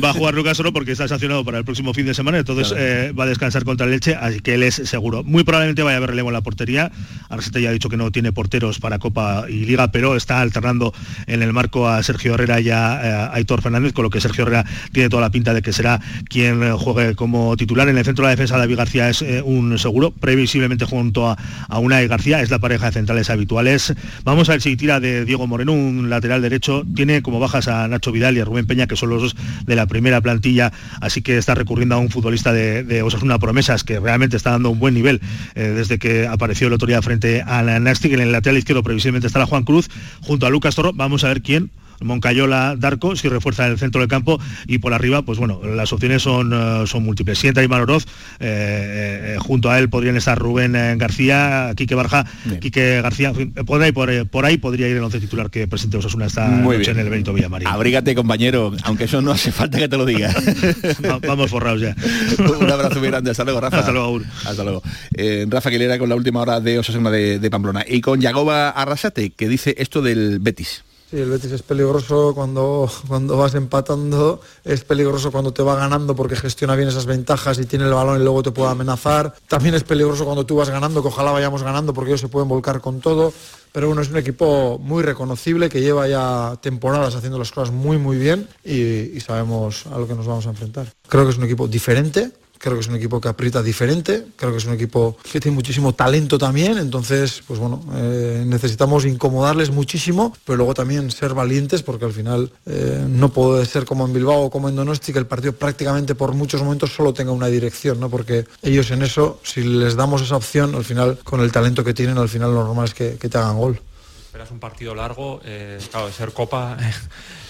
a jugar, Lucas Torro porque está sancionado para el próximo fin de semana, entonces eh, va a descansar contra el Leche, así que él es seguro. Muy probablemente vaya a haber relevo en la portería. Arrasate ya ha dicho que no tiene porteros para Copa y Liga, pero está alternando en el marco a Sergio Herrera y a, eh, Aitor Fernández, con lo que Sergio Herrera tiene toda la pinta de que será quien eh, juegue como titular. En el centro de la defensa David García es eh, un seguro, previsiblemente junto a, a Unai García, es la pareja de centrales habituales. Vamos a ver si tira de Diego Moreno, un lateral derecho. Tiene como bajas a Nacho Vidal y a Rubén Peña, que son los dos de la primera plantilla, así que está recurriendo a un futbolista de, de Osasuna Promesas, que realmente está dando un buen nivel desde que apareció el otro día frente a la Nastic en el lateral izquierdo previsiblemente estará Juan Cruz junto a Lucas Toro. Vamos a ver quién Moncayola Darco, si refuerza el centro del campo y por arriba, pues bueno, las opciones son, eh, son múltiples. Si entra Oroz, eh, eh, junto a él podrían estar Rubén García, Quique Barja, Quique García, por ahí, por, ahí podría ir el once titular que presente Osasuna esta noche en el Benito Villamarín. Abrígate, compañero, aunque eso no hace falta que te lo diga. [laughs] vamos forrados ya. [laughs] Un abrazo muy grande, hasta luego, Rafa. Hasta luego, Hasta luego. Rafa Quilera con la última hora de Osasuna de, de Pamplona. Y con Yagoba Arrasate, que dice esto del Betis. Sí, el Betis es peligroso cuando, cuando vas empatando, es peligroso cuando te va ganando porque gestiona bien esas ventajas y tiene el balón y luego te puede amenazar. También es peligroso cuando tú vas ganando, que ojalá vayamos ganando porque ellos se pueden volcar con todo. Pero bueno, es un equipo muy reconocible que lleva ya temporadas haciendo las cosas muy muy bien y sabemos a lo que nos vamos a enfrentar. Creo que es un equipo diferente, creo que es un equipo que aprieta diferente, creo que es un equipo que tiene muchísimo talento también, entonces, pues bueno, eh, necesitamos incomodarles muchísimo, pero luego también ser valientes, porque al final eh, no puede ser como en Bilbao o como en Donosti, que el partido prácticamente por muchos momentos solo tenga una dirección, ¿no? porque ellos en eso, si les damos esa opción, al final, con el talento que tienen, al final lo normal es que, te hagan gol. Esperas un partido largo, eh, claro, de ser Copa... [laughs]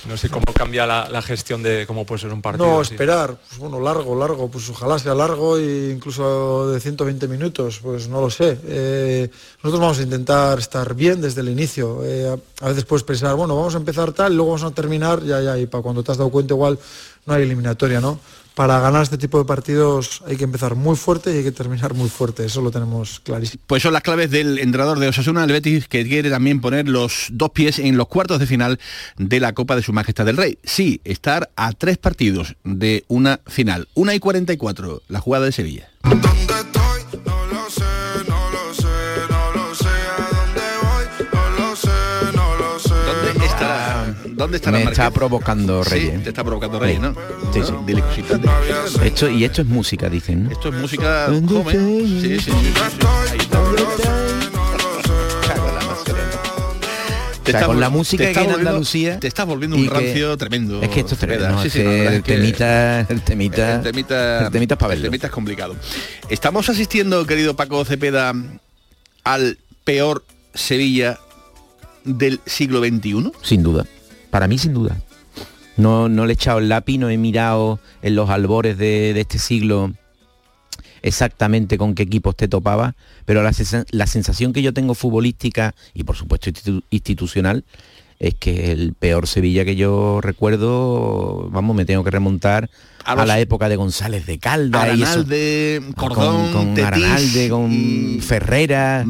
No sé cómo cambia la, gestión de cómo puede ser un partido. No, esperar, pues bueno, largo, largo, pues ojalá sea largo e incluso de 120 minutos, pues no lo sé. Eh, nosotros vamos a intentar estar bien desde el inicio. Eh, a veces puedes pensar, bueno, vamos a empezar tal, luego vamos a terminar, ya, ya, y para cuando te has dado cuenta igual no hay eliminatoria, ¿no? Para ganar este tipo de partidos hay que empezar muy fuerte y hay que terminar muy fuerte, eso lo tenemos clarísimo. Pues son las claves del entrenador de Osasuna, el Betis, que quiere también poner los dos pies en los cuartos de final de la Copa de Su Majestad del Rey. Sí, estar a tres partidos de una final. Una y 44, la jugada de Sevilla. ¿Dónde ¿Dónde estará Me Márquez? está provocando Sí, Reyes. te está provocando Reyes, ¿no? Sí, sí. Dile cositas. Esto, y esto es música, dicen, ¿no? Esto es música joven. Sí, sí, sí, sí, sí. Ahí está. [laughs] La. O sea, con la música que está hay en Andalucía Te estás volviendo un rancio tremendo. Es que esto es tremendo, Cepeda. ¿no? Sí, sí, la que verdad el temita, el temita, el temita, el temita es el temita es complicado. Estamos asistiendo, querido Paco Cepeda, al peor Sevilla del siglo XXI. Sin duda. Para mí, sin duda. No, no le he echado el lápiz, no he mirado en los albores de, este siglo exactamente con qué equipos te topaba, pero la, la sensación que yo tengo futbolística y por supuesto institu- institucional es que el peor Sevilla que yo recuerdo, vamos, me tengo que remontar A la época de González de Calda y eso. Aranalde, Cordón, con, Aranalde, con Ferrera,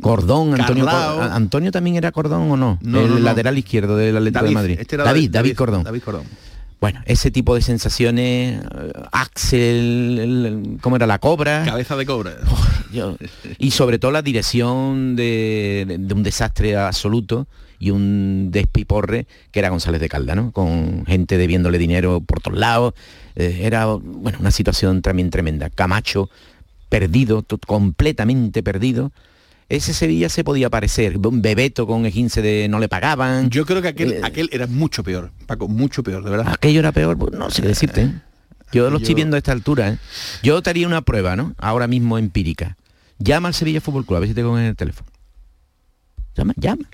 Cordón, Antonio, Carlao. Cor- Antonio también era Cordón o no, No, el no, no. lateral izquierdo del Atlético David, de Madrid. este David, David- David, Cordón. David Cordón. Bueno, ese tipo de sensaciones, eh, Axel, el- el- ¿cómo era la cobra? Cabeza de cobra. Yo- y sobre todo la dirección de, de- de un desastre absoluto y un despiporre que era González de Calda, ¿no? Con gente debiéndole dinero por todos lados. Eh, era bueno, una situación también tremenda. Camacho, perdido, completamente perdido. Ese Sevilla se podía parecer, un Bebeto con E15 de no le pagaban. Yo creo que aquel, Eh, aquel era mucho peor, Paco, mucho peor, de verdad. Aquello era peor, pues, no sé qué decirte. ¿eh? Yo lo estoy viendo a esta altura. ¿eh? Yo te haría una prueba, ¿no? Ahora mismo empírica. Llama al Sevilla Fútbol Club, a ver si te cogen el teléfono. Llama, llama.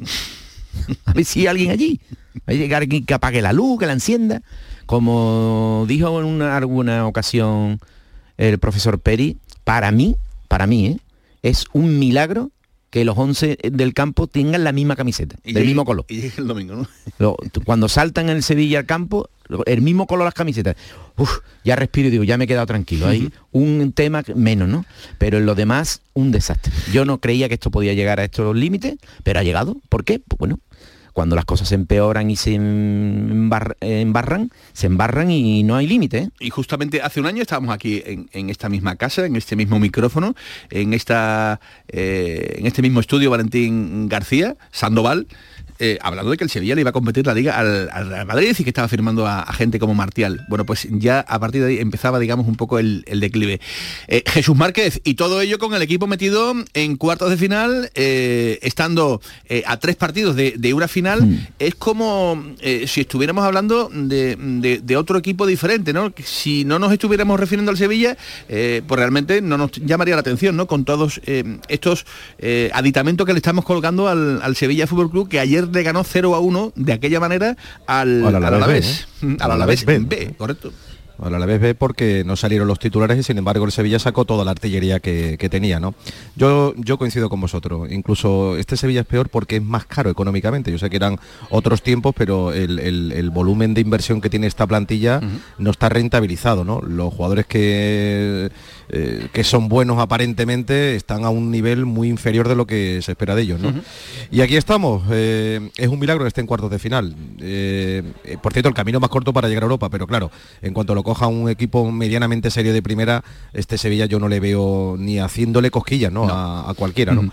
[laughs] A ver si hay alguien allí. Hay que alguien que apague la luz, que la encienda. Como dijo en una, alguna ocasión el profesor Peri, para mí, para mí, ¿eh? es un milagro que los 11 del campo tengan la misma camiseta, Y del llegue- mismo color. Y el domingo, ¿no? Lo- cuando saltan en el Sevilla al campo, el mismo color las camisetas. Uf, ya respiro y digo, ya me he quedado tranquilo. Hay un tema menos, ¿no? Pero en lo demás, un desastre. Yo no creía que esto podía llegar a estos límites, pero ha llegado. ¿Por qué? Pues bueno, cuando las cosas se empeoran y se embar- embarran, se embarran y no hay límite. ¿eh? Y justamente hace un año estábamos aquí en, en esta misma casa, en este mismo micrófono, en, esta, eh, en este mismo estudio Valentín García, Sandoval, eh, hablando de que el Sevilla le iba a competir la liga al, Real Madrid y que estaba firmando a, a gente como Martial. Bueno, pues ya a partir de ahí empezaba, digamos, un poco el, el declive. Eh, Jesús Márquez, y todo ello con el equipo metido en cuartos de final, eh, estando a tres partidos de, de una final, es como si estuviéramos hablando de, de- de otro equipo diferente, ¿no? Si no nos estuviéramos refiriendo al Sevilla, pues realmente no nos llamaría la atención, ¿no? Con todos estos aditamentos que le estamos colgando al, al Sevilla Fútbol Club, que ayer le ganó 0 a 1 de aquella manera al, Al al Alavés Alavés. B, ¿eh? Al Al Alavés Alavés B, B. correcto. Bueno, a la vez B porque no salieron los titulares y sin embargo el Sevilla sacó toda la artillería que, que tenía, ¿no? Yo, yo coincido con vosotros. Incluso este Sevilla es peor porque es más caro económicamente. Yo sé que eran otros tiempos, pero el, el- el volumen de inversión que tiene esta plantilla no está rentabilizado, ¿no? Los jugadores que, eh, que son buenos aparentemente están a un nivel muy inferior de lo que se espera de ellos. Y aquí estamos. eh, es un milagro que esté en cuartos de final. Eh, por cierto, el camino más corto para llegar a Europa, pero claro, en cuanto lo coja un equipo medianamente serio de primera, este Sevilla yo no le veo ni haciéndole cosquillas, ¿no? A, a cualquiera, ¿no?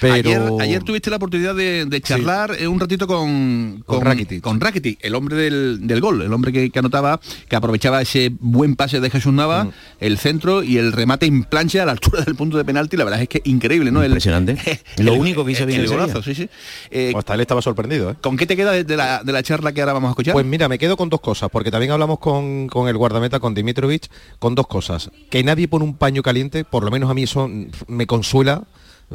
Pero Ayer, ayer tuviste la oportunidad de, de charlar un ratito con, Con Rakitic. con Rakitic, el hombre del, del gol, el hombre que, que anotaba, que aprovechaba ese buen pase de Jesús Nava, el centro y el remate en plancha a la altura del punto de penalti. La verdad es que increíble, ¿no? El- Impresionante. [laughs] el- Lo único que hizo bien el el golazo, sí, sí. Eh, hasta él estaba sorprendido, ¿eh? ¿Con qué te queda de, de la, de la charla que ahora vamos a escuchar? Pues mira, me quedo con dos cosas, porque también hablamos con, con el guardameta, con Dimitrovic, con dos cosas. Que nadie pone un paño caliente, por lo menos a mí eso me consuela.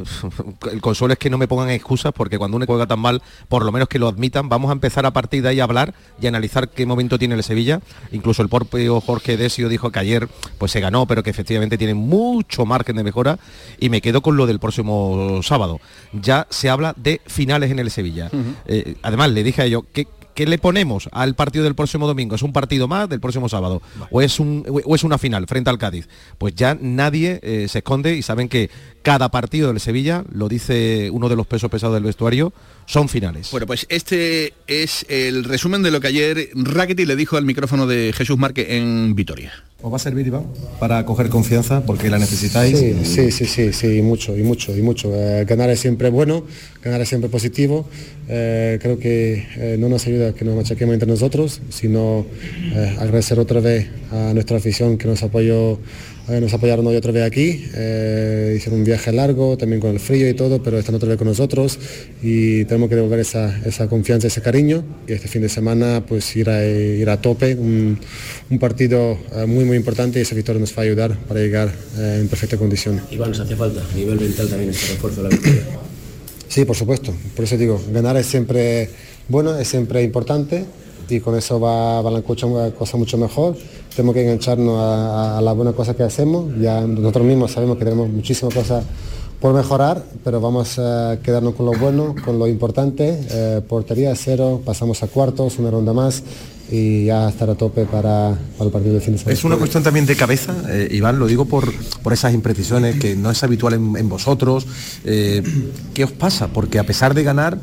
[laughs] El consuelo es que no me pongan excusas porque cuando uno juega tan mal, por lo menos que lo admitan. Vamos a empezar a partir de ahí a hablar y analizar qué momento tiene el Sevilla. Incluso el propio Jorge Desio dijo que ayer pues se ganó, pero que efectivamente tiene mucho margen de mejora. Y me quedo con lo del próximo sábado. Ya se habla de finales en el Sevilla. Eh, además, le dije a ellos que ¿qué le ponemos al partido del próximo domingo? ¿Es un partido más del próximo sábado? ¿O, es un, ¿O es una final frente al Cádiz? Pues ya nadie eh, se esconde y saben que cada partido del Sevilla, lo dice uno de los pesos pesados del vestuario, son finales. Bueno, pues este es el resumen de lo que ayer Rackety le dijo al micrófono de Jesús Marque en Vitoria. ¿Os va a servir, Iván, para coger confianza porque la necesitáis? Sí, sí, sí, sí, y mucho, y mucho, y mucho. Eh, ganar es siempre bueno, ganar es siempre positivo. Eh, creo que eh, no nos ayuda que nos machaquemos entre nosotros, sino agradecer otra vez a nuestra afición que nos apoyó nos apoyaron hoy otra vez aquí, eh, hicieron un viaje largo, también con el frío y todo, pero están otra vez con nosotros y tenemos que devolver esa, esa confianza, ese cariño y este fin de semana pues ir a, ir a tope, un, un partido eh, muy muy importante y esa victoria nos va a ayudar para llegar eh, en perfecta condición. Iván, nos hace falta a nivel mental también este refuerzo de la victoria. Sí, por supuesto, por eso digo, ganar es siempre bueno, es siempre importante y con eso va, va la cosa mucho mejor tenemos que engancharnos a, la buena cosa que hacemos. Ya nosotros mismos sabemos que tenemos muchísimas cosas por mejorar, pero vamos a quedarnos con lo bueno, con lo importante. Eh, portería cero, pasamos a cuartos, una ronda más y ya estar a tope para, el partido de fin de semana. Es una cuestión también de cabeza, eh, Iván, lo digo por, por esas imprecisiones que no es habitual en, vosotros. Eh, ¿Qué os pasa? Porque a pesar de ganar,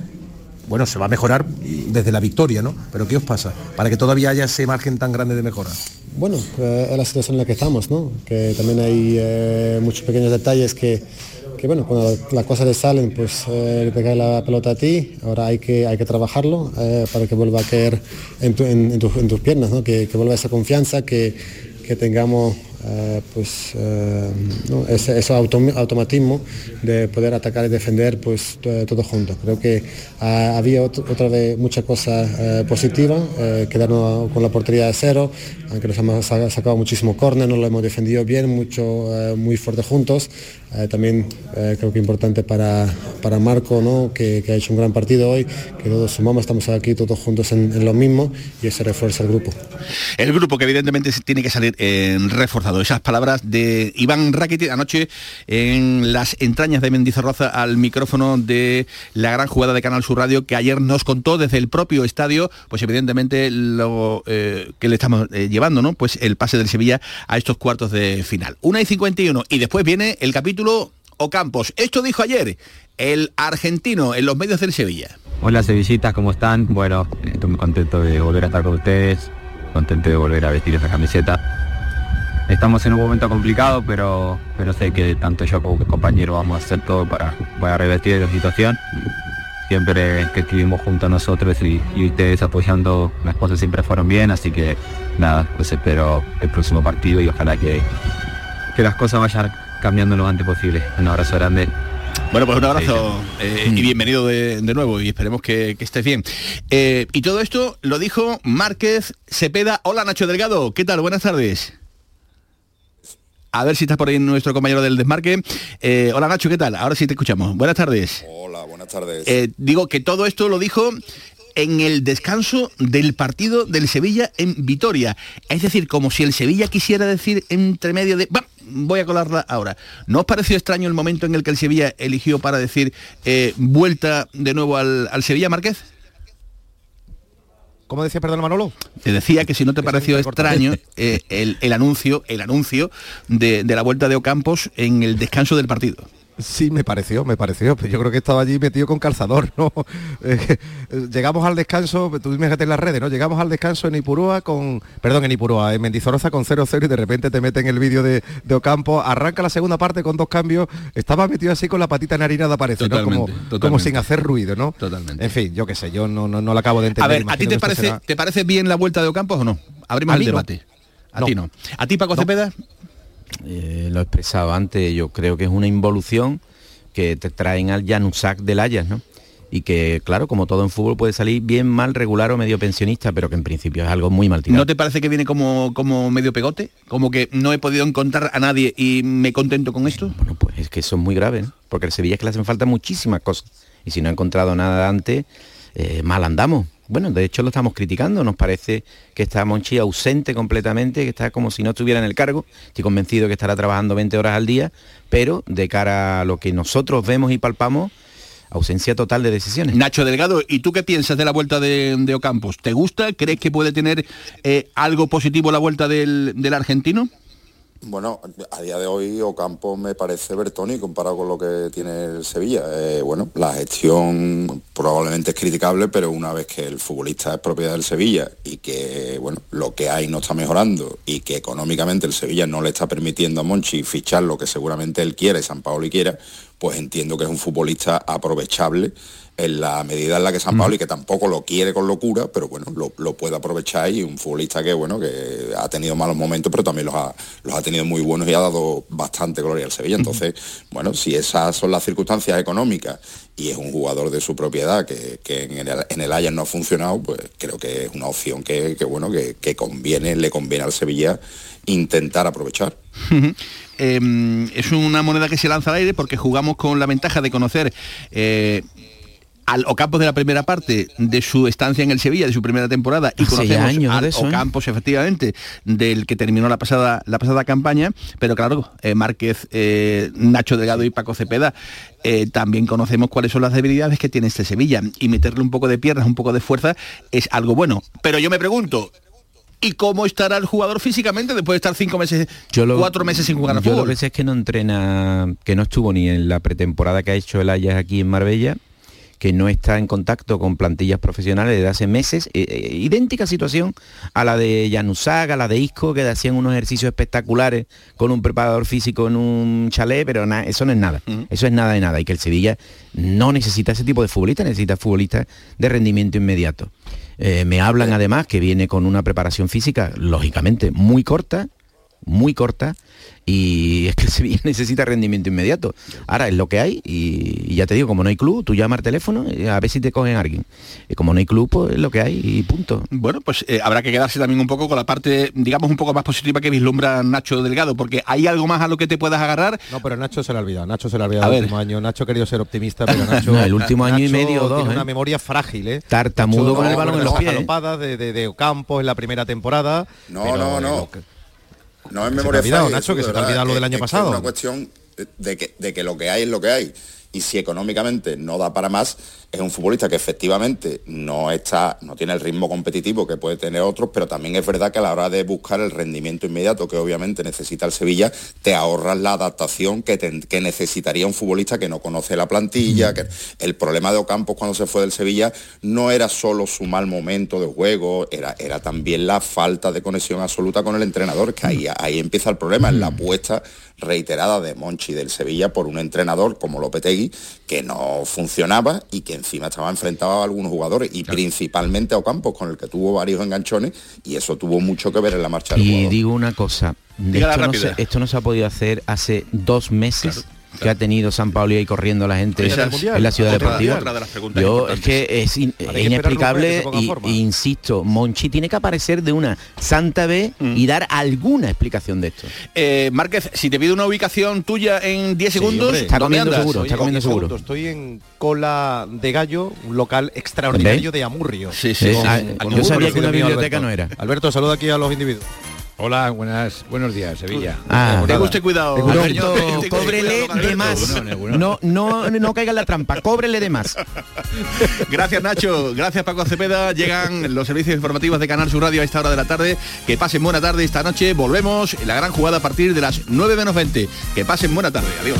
bueno, se va a mejorar desde la victoria, ¿no? Pero ¿qué os pasa? Para que todavía haya ese margen tan grande de mejora. Bueno, eh, es la situación en la que estamos, ¿no? Que también hay eh, muchos pequeños detalles que, bueno, cuando las cosas le salen, pues eh, te cae la pelota a ti, ahora hay que, hay que trabajarlo para que vuelva a caer en, tus piernas, ¿no? que, que vuelva esa confianza, que, que tengamos eh, pues eh, ese, automatismo de poder atacar y defender pues todos juntos. Creo que ah, había otra vez muchas cosas eh, positivas, quedarnos con la portería de cero, aunque nos hemos sacado muchísimo córner, nos lo hemos defendido bien, mucho, muy fuerte juntos. También creo que importante para, para Marco, ¿no? que, ha hecho un gran partido hoy, que todos sumamos, estamos aquí todos juntos en, lo mismo y eso refuerza el grupo. El grupo que evidentemente tiene que salir en reforzado esas palabras de Iván Rakitic anoche en las entrañas de Mendizorroza al micrófono de la gran jugada de Canal Sur Radio que ayer nos contó desde el propio estadio, pues evidentemente lo eh, que le estamos eh, llevando, ¿no? Pues el pase del Sevilla a estos cuartos de final. 1 y 51 y después viene el capítulo Ocampos. Esto dijo ayer el argentino en los medios del Sevilla. Hola Sevillitas, ¿cómo están? Bueno, estoy muy contento de volver a estar con ustedes, contento de volver a vestir esa camiseta estamos en un momento complicado, pero, pero sé que tanto yo como compañero vamos a hacer todo para, para revertir la situación. Siempre que estuvimos junto a nosotros y, ustedes apoyando, las cosas siempre fueron bien, así que nada, pues espero el próximo partido y ojalá que, que las cosas vayan cambiando lo antes posible. Un abrazo grande. Bueno, pues un abrazo eh, y bienvenido de, nuevo y esperemos que, estés bien. Eh, y todo esto lo dijo Márquez Cepeda. Hola Nacho Delgado, ¿qué tal? Buenas tardes. A ver si está por ahí nuestro compañero del desmarque. Eh, hola Nacho, ¿qué tal? Ahora sí te escuchamos. Buenas tardes. Hola, buenas tardes. Eh, digo que todo esto lo dijo en el descanso del partido del Sevilla en Vitoria. Es decir, como si el Sevilla quisiera decir entre medio de... Voy a colarla ahora. ¿No os pareció extraño el momento en el que el Sevilla eligió para decir eh, vuelta de nuevo al, al Sevilla, Márquez? ¿Cómo decía, perdón, Manolo? Te decía que si no te pareció extraño [laughs] eh, el, anuncio, el anuncio de, de la vuelta de Ocampos en el descanso del partido. Sí, me pareció, me pareció. Yo creo que estaba allí metido con calzador, ¿no? [laughs] Eh, llegamos al descanso, tú fíjate en las redes, ¿no? Llegamos al descanso en Ipurúa con, perdón, en Ipurúa, en Mendizorroza con 0-0 y de repente te meten el vídeo de, Ocampo, arranca la segunda parte con dos cambios, estaba metido así con la patita enharinada parece, ¿no? Como, como, sin hacer ruido, ¿no? Totalmente. En fin, yo qué sé, yo no, no, no la acabo de entender. A ver, ¿a ti te parece, te parece bien la vuelta de Ocampos o no? Abrimos el debate. A ti no. ¿A ti, Paco Cepeda? Eh, lo he expresado antes, yo creo que es una involución que te traen al Janusak del Ayas, ¿no? y que, claro, como todo en fútbol puede salir bien, mal, regular o medio pensionista, pero que en principio es algo muy mal tirado. ¿No te parece que viene como, como medio pegote? Como que no he podido encontrar a nadie y me contento con esto? Bueno, pues es que eso es muy grave, ¿no? porque el Sevilla es que le hacen falta muchísimas cosas. Y si no ha encontrado nada antes, eh, mal andamos. Bueno, de hecho lo estamos criticando, nos parece que está Monchi ausente completamente, que está como si no estuviera en el cargo. Estoy convencido que estará trabajando 20 horas al día, pero de cara a lo que nosotros vemos y palpamos, ausencia total de decisiones. Nacho Delgado, ¿y tú qué piensas de la vuelta de, de Ocampos? ¿Te gusta? ¿Crees que puede tener eh, algo positivo la vuelta del, del argentino? Bueno, a día de hoy Ocampo me parece Bertoni comparado con lo que tiene el Sevilla. Eh, bueno, la gestión probablemente es criticable, pero una vez que el futbolista es propiedad del Sevilla y que bueno, lo que hay no está mejorando y que económicamente el Sevilla no le está permitiendo a Monchi fichar lo que seguramente él quiere, San Paolo quiera, pues entiendo que es un futbolista aprovechable en la medida en la que San Pablo y que tampoco lo quiere con locura, pero bueno, lo, puede aprovechar y un futbolista que bueno, que ha tenido malos momentos, pero también los ha, los ha tenido muy buenos y ha dado bastante gloria al Sevilla. Entonces, bueno, si esas son las circunstancias económicas y es un jugador de su propiedad que, en, el, en el Ajax no ha funcionado, pues creo que es una opción que, bueno, que, conviene, le conviene al Sevilla intentar aprovechar. Em, es una moneda que se lanza al aire porque jugamos con la ventaja de conocer eh, al Ocampos de la primera parte de su estancia en el Sevilla, de su primera temporada, y conocemos años al ¿eh? Ocampos, efectivamente, del que terminó la pasada, la pasada campaña, pero claro, eh, Márquez, eh, Nacho Delgado y Paco Cepeda, también conocemos cuáles son las debilidades que tiene este Sevilla, y meterle un poco de piernas, un poco de fuerza, es algo bueno. Pero yo me pregunto, ¿Y cómo estará el jugador físicamente después de estar cinco meses, cuatro meses sin jugar a fútbol? Yo lo que sé es que no entrena, que no estuvo ni en la pretemporada que ha hecho el Ajax aquí en Marbella, que no está en contacto con plantillas profesionales desde hace meses. Eh, eh, idéntica situación a la de Janusaga, a la de Isco, que hacían unos ejercicios espectaculares con un preparador físico en un chalet, pero eso no es nada. Eso es nada de nada. Y que el Sevilla no necesita ese tipo de futbolistas, necesita futbolistas de rendimiento inmediato. Eh, me hablan además que viene con una preparación física, lógicamente, muy corta, muy corta, y es que [laughs] el Sevilla necesita rendimiento inmediato. Ahora es lo que hay y, ya te digo, como no hay club, tú llamas al teléfono a ver si te cogen alguien. Y como no hay club, pues es lo que hay y punto. Bueno, pues eh, habrá que quedarse también un poco con la parte, digamos, un poco más positiva que vislumbra Nacho Delgado, porque hay algo más a lo que te puedas agarrar. No, pero Nacho se le ha olvidado, Nacho se le ha olvidado el último año. Nacho ha querido ser optimista, pero [laughs] Nacho... el último año y medio o dos. Tiene una ¿eh? memoria frágil, ¿eh? Tartamudo con el balón en los pies. De, de, de Ocampo en la primera temporada. No, no, no. No es memoria Nacho, que se te ha olvidado lo del año pasado. Es una cuestión de que, de que lo que hay es lo que hay y si económicamente no da para más, es un futbolista que efectivamente no está, no tiene el ritmo competitivo que puede tener otros, pero también es verdad que a la hora de buscar el rendimiento inmediato que obviamente necesita el Sevilla, te ahorras la adaptación que, que necesitaría un futbolista que no conoce la plantilla, que el problema de Ocampos cuando se fue del Sevilla no era solo su mal momento de juego, era, era también la falta de conexión absoluta con el entrenador, que ahí, ahí empieza el problema, en la apuesta reiterada de Monchi del Sevilla por un entrenador como Lopetegui que no funcionaba y que encima estaba enfrentado a algunos jugadores y principalmente a Ocampos con el que tuvo varios enganchones y eso tuvo mucho que ver en la marcha del Y digo una cosa, esto no, se, esto no, se, ha podido hacer hace dos meses que ha tenido San Pablo y ahí corriendo la gente en la ciudad deportiva. Yo es que es, inexplicable y, insisto, Monchi tiene que aparecer de una santa B y dar alguna explicación de esto. Eh, Márquez, si te pido una ubicación tuya en 10 segundos, está comiendo seguro, está comiendo seguro. Estoy en Cola de Gallo, un local extraordinario de Amurrio. Sí, sí, yo sabía que una biblioteca no era. Alberto, saluda aquí a los individuos. Hola, buenas, buenos días, Sevilla. Ah, tenga usted cuidado. [laughs] cóbrele de más. No, no, no caiga en la trampa, cóbrele de más. [laughs] gracias Nacho, gracias Paco Cepeda. Llegan los servicios informativos de Canal Sur Radio a esta hora de la tarde. Que pasen buena tarde esta noche. Volvemos en la gran jugada a partir de las 9 menos 20. Que pasen buena tarde. Adiós.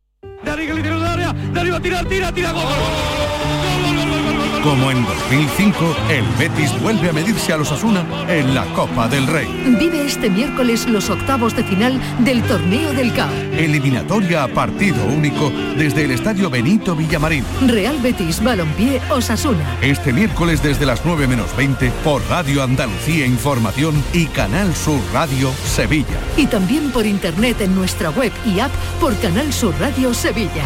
Dani que le área, Dani va a tirar, tira, tira, gol. Como en 2005, el Betis vuelve a medirse a los Asuna en la Copa del Rey. Vive este miércoles los octavos de final del Torneo del CAO. Eliminatoria a partido único desde el Estadio Benito Villamarín. Real Betis Balompié Osasuna. Este miércoles desde las 9 menos 20 por Radio Andalucía Información y Canal Sur Radio Sevilla. Y también por internet en nuestra web y app por Canal Sur Radio Sevilla.